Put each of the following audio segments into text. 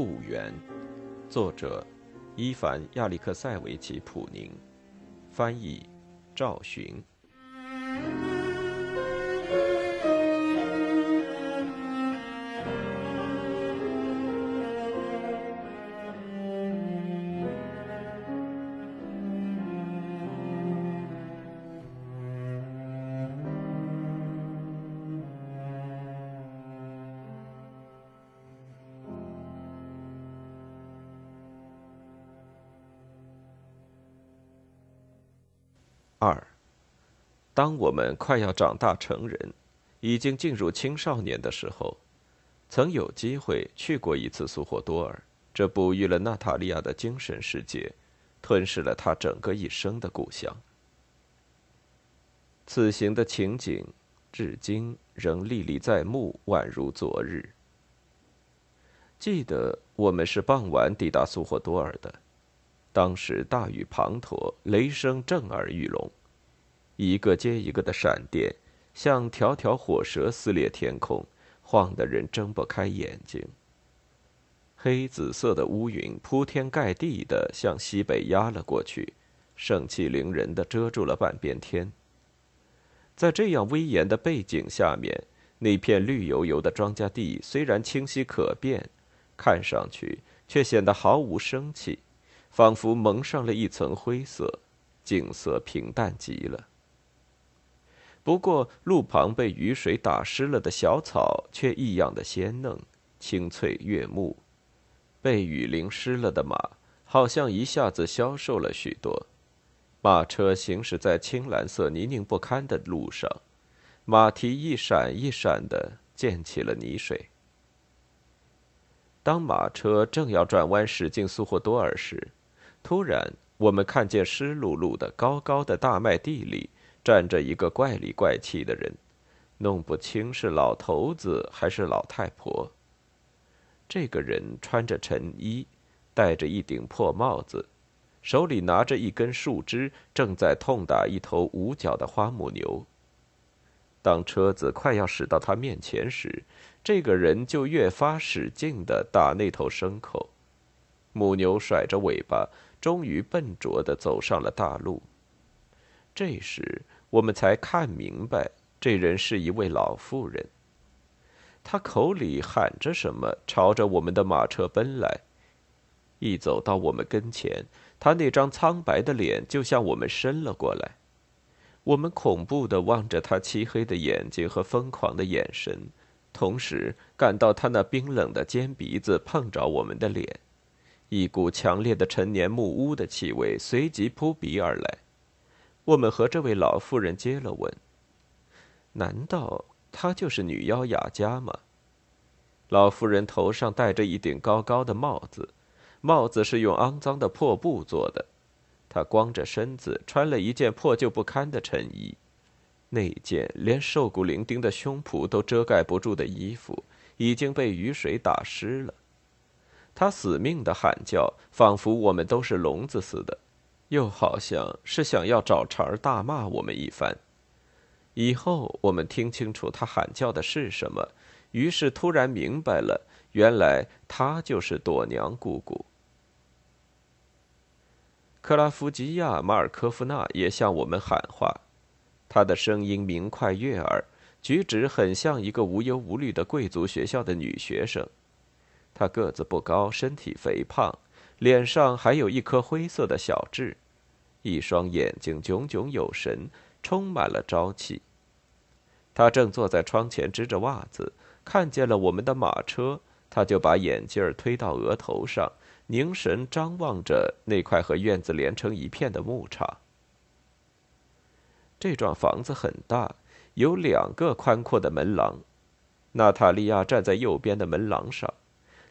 故园，作者伊凡·亚历克塞维奇·普宁，翻译赵寻。当我们快要长大成人，已经进入青少年的时候，曾有机会去过一次苏霍多尔，这哺育了娜塔莉亚的精神世界，吞噬了她整个一生的故乡。此行的情景，至今仍历历在目，宛如昨日。记得我们是傍晚抵达苏霍多尔的。当时大雨滂沱，雷声震耳欲聋，一个接一个的闪电像条条火蛇撕裂天空，晃得人睁不开眼睛。黑紫色的乌云铺天盖地的向西北压了过去，盛气凌人的遮住了半边天。在这样威严的背景下面，那片绿油油的庄稼地虽然清晰可辨，看上去却显得毫无生气。仿佛蒙上了一层灰色，景色平淡极了。不过，路旁被雨水打湿了的小草却异样的鲜嫩、青翠悦目；被雨淋湿了的马，好像一下子消瘦了许多。马车行驶在青蓝色泥泞不堪的路上，马蹄一闪一闪的溅起了泥水。当马车正要转弯驶进苏霍多尔时，突然，我们看见湿漉漉的高高的大麦地里站着一个怪里怪气的人，弄不清是老头子还是老太婆。这个人穿着陈衣，戴着一顶破帽子，手里拿着一根树枝，正在痛打一头五角的花母牛。当车子快要驶到他面前时，这个人就越发使劲地打那头牲口。母牛甩着尾巴。终于笨拙地走上了大路。这时，我们才看明白，这人是一位老妇人。她口里喊着什么，朝着我们的马车奔来。一走到我们跟前，她那张苍白的脸就向我们伸了过来。我们恐怖地望着她漆黑的眼睛和疯狂的眼神，同时感到她那冰冷的尖鼻子碰着我们的脸。一股强烈的陈年木屋的气味随即扑鼻而来。我们和这位老妇人接了吻。难道她就是女妖雅佳吗？老妇人头上戴着一顶高高的帽子，帽子是用肮脏的破布做的。她光着身子，穿了一件破旧不堪的衬衣，那件连瘦骨伶仃的胸脯都遮盖不住的衣服已经被雨水打湿了。她死命的喊叫，仿佛我们都是聋子似的，又好像是想要找茬大骂我们一番。以后我们听清楚他喊叫的是什么，于是突然明白了，原来他就是朵娘姑姑。克拉夫吉亚·马尔科夫娜也向我们喊话，她的声音明快悦耳，举止很像一个无忧无虑的贵族学校的女学生。她个子不高，身体肥胖，脸上还有一颗灰色的小痣，一双眼睛炯炯有神，充满了朝气。他正坐在窗前织着袜子，看见了我们的马车，他就把眼镜儿推到额头上，凝神张望着那块和院子连成一片的牧场。这幢房子很大，有两个宽阔的门廊。娜塔莉亚站在右边的门廊上。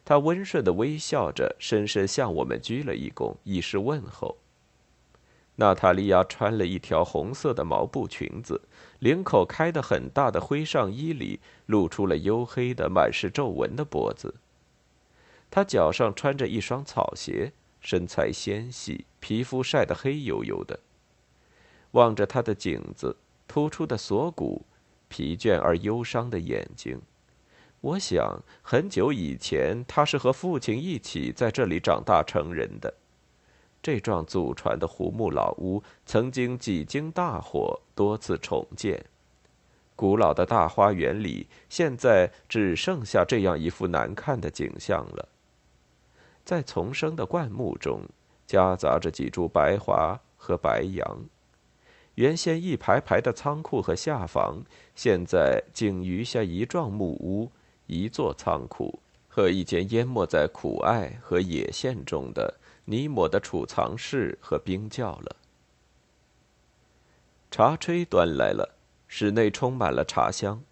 他温顺的微笑着，深深向我们鞠了一躬，以示问候。娜塔莉亚穿了一条红色的毛布裙子，领口开得很大的灰上衣里露出了黝黑的、满是皱纹的脖子。她脚上穿着一双草鞋，身材纤细，皮肤晒得黑黝黝的。望着她的颈子、突出的锁骨、疲倦而忧伤的眼睛。我想，很久以前，他是和父亲一起在这里长大成人的。这幢祖传的胡木老屋曾经几经大火，多次重建。古老的大花园里，现在只剩下这样一副难看的景象了。在丛生的灌木中，夹杂着几株白桦和白杨。原先一排排的仓库和下房，现在仅余下一幢木屋。一座仓库和一间淹没在苦艾和野苋中的泥抹的储藏室和冰窖了。茶炊端来了，室内充满了茶香，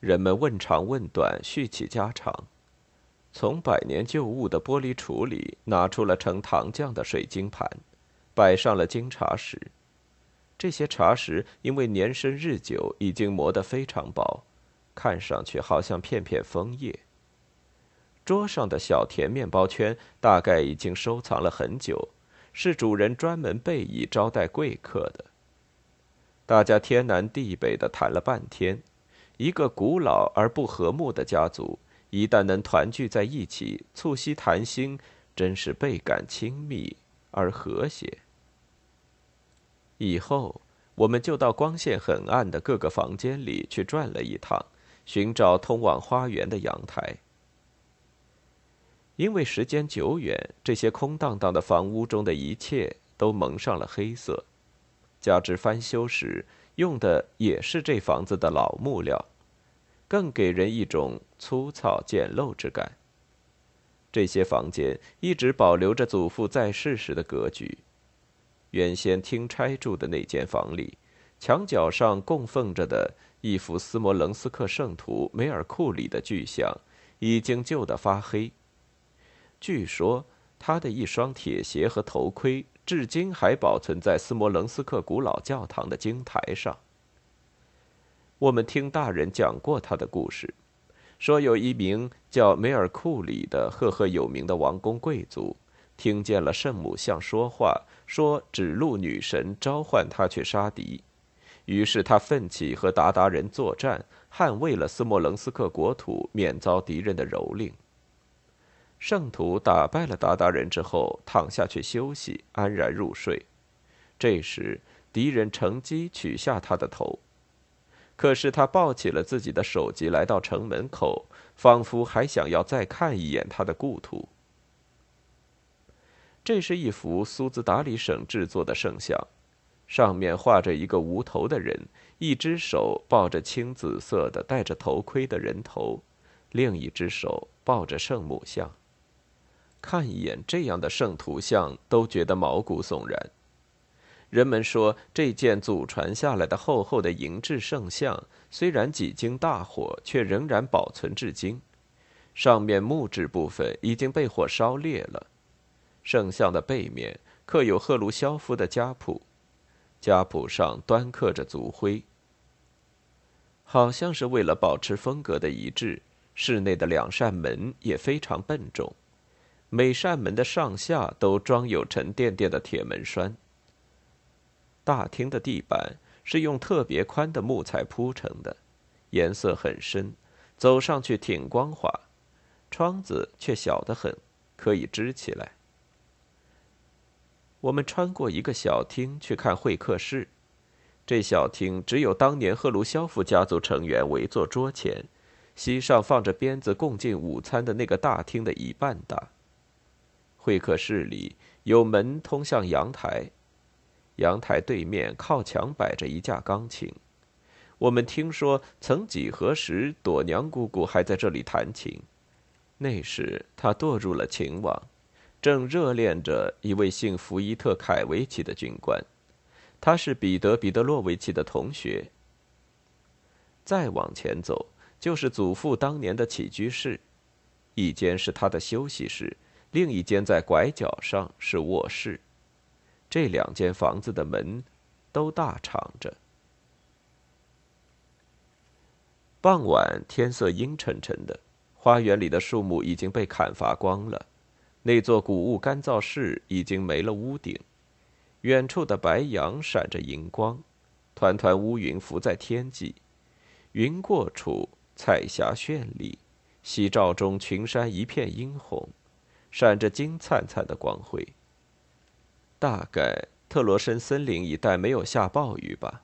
人们问长问短，叙起家常。从百年旧物的玻璃橱里拿出了盛糖浆的水晶盘，摆上了金茶石。这些茶石因为年深日久，已经磨得非常薄。看上去好像片片枫叶。桌上的小甜面包圈大概已经收藏了很久，是主人专门备以招待贵客的。大家天南地北的谈了半天，一个古老而不和睦的家族，一旦能团聚在一起，促膝谈心，真是倍感亲密而和谐。以后，我们就到光线很暗的各个房间里去转了一趟。寻找通往花园的阳台，因为时间久远，这些空荡荡的房屋中的一切都蒙上了黑色，加之翻修时用的也是这房子的老木料，更给人一种粗糙简陋之感。这些房间一直保留着祖父在世时的格局。原先听差住的那间房里，墙角上供奉着的。一幅斯摩棱斯克圣徒梅尔库里的巨像，已经旧得发黑。据说他的一双铁鞋和头盔，至今还保存在斯摩棱斯克古老教堂的经台上。我们听大人讲过他的故事，说有一名叫梅尔库里的赫赫有名的王公贵族，听见了圣母像说话，说指路女神召唤他去杀敌。于是他奋起和鞑靼人作战，捍卫了斯莫棱斯克国土，免遭敌人的蹂躏。圣徒打败了鞑靼人之后，躺下去休息，安然入睡。这时，敌人乘机取下他的头。可是他抱起了自己的首级，来到城门口，仿佛还想要再看一眼他的故土。这是一幅苏兹达里省制作的圣像。上面画着一个无头的人，一只手抱着青紫色的戴着头盔的人头，另一只手抱着圣母像。看一眼这样的圣图像，都觉得毛骨悚然。人们说，这件祖传下来的厚厚的银质圣像，虽然几经大火，却仍然保存至今。上面木质部分已经被火烧裂了。圣像的背面刻有赫鲁晓夫的家谱。家谱上端刻着族徽，好像是为了保持风格的一致。室内的两扇门也非常笨重，每扇门的上下都装有沉甸甸的铁门栓。大厅的地板是用特别宽的木材铺成的，颜色很深，走上去挺光滑。窗子却小得很，可以支起来。我们穿过一个小厅去看会客室，这小厅只有当年赫鲁晓夫家族成员围坐桌前，席上放着鞭子共进午餐的那个大厅的一半大。会客室里有门通向阳台，阳台对面靠墙摆着一架钢琴。我们听说曾几何时，朵娘姑姑还在这里弹琴，那时她堕入了情网。正热恋着一位姓福伊特·凯维奇的军官，他是彼得·彼得洛维奇的同学。再往前走，就是祖父当年的起居室，一间是他的休息室，另一间在拐角上是卧室。这两间房子的门都大敞着。傍晚，天色阴沉沉的，花园里的树木已经被砍伐光了。那座谷物干燥室已经没了屋顶，远处的白杨闪着银光，团团乌云浮在天际，云过处彩霞绚丽，夕照中群山一片殷红，闪着金灿灿的光辉。大概特罗申森林一带没有下暴雨吧。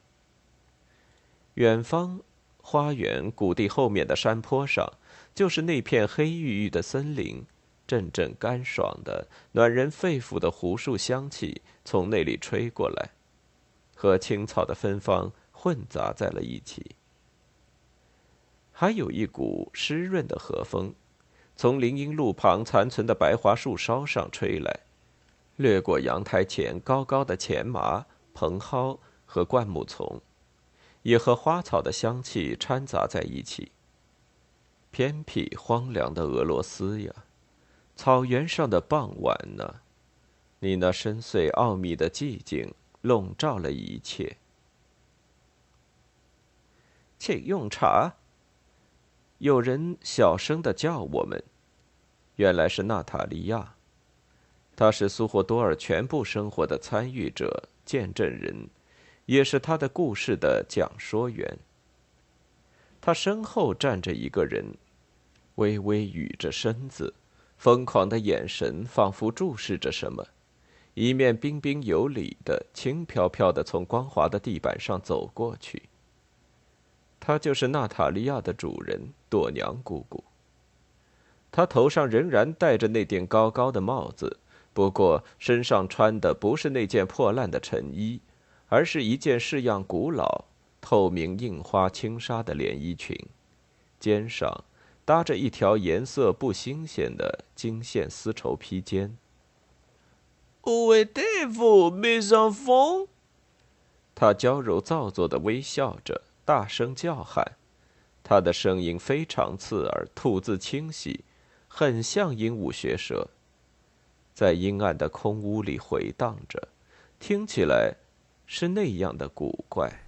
远方，花园谷地后面的山坡上，就是那片黑郁郁的森林，阵阵干爽的、暖人肺腑的胡树香气从那里吹过来，和青草的芬芳混杂在了一起。还有一股湿润的和风，从林荫路旁残存的白桦树梢上吹来，掠过阳台前高高的前麻、蓬蒿和灌木丛。也和花草的香气掺杂在一起。偏僻荒凉的俄罗斯呀，草原上的傍晚呢，你那深邃奥秘的寂静笼罩了一切。请用茶。有人小声的叫我们，原来是娜塔莉亚，她是苏霍多尔全部生活的参与者、见证人。也是他的故事的讲说员。他身后站着一个人，微微倚着身子，疯狂的眼神仿佛注视着什么，一面彬彬有礼的、轻飘飘的从光滑的地板上走过去。他就是娜塔莉亚的主人朵娘姑姑。他头上仍然戴着那顶高高的帽子，不过身上穿的不是那件破烂的衬衣。而是一件式样古老、透明印花轻纱的连衣裙，肩上搭着一条颜色不新鲜的金线丝绸披肩。Où êtes-vous, mes enfants？他娇柔造作的微笑着，大声叫喊。他的声音非常刺耳，吐字清晰，很像鹦鹉学舌，在阴暗的空屋里回荡着，听起来。是那样的古怪。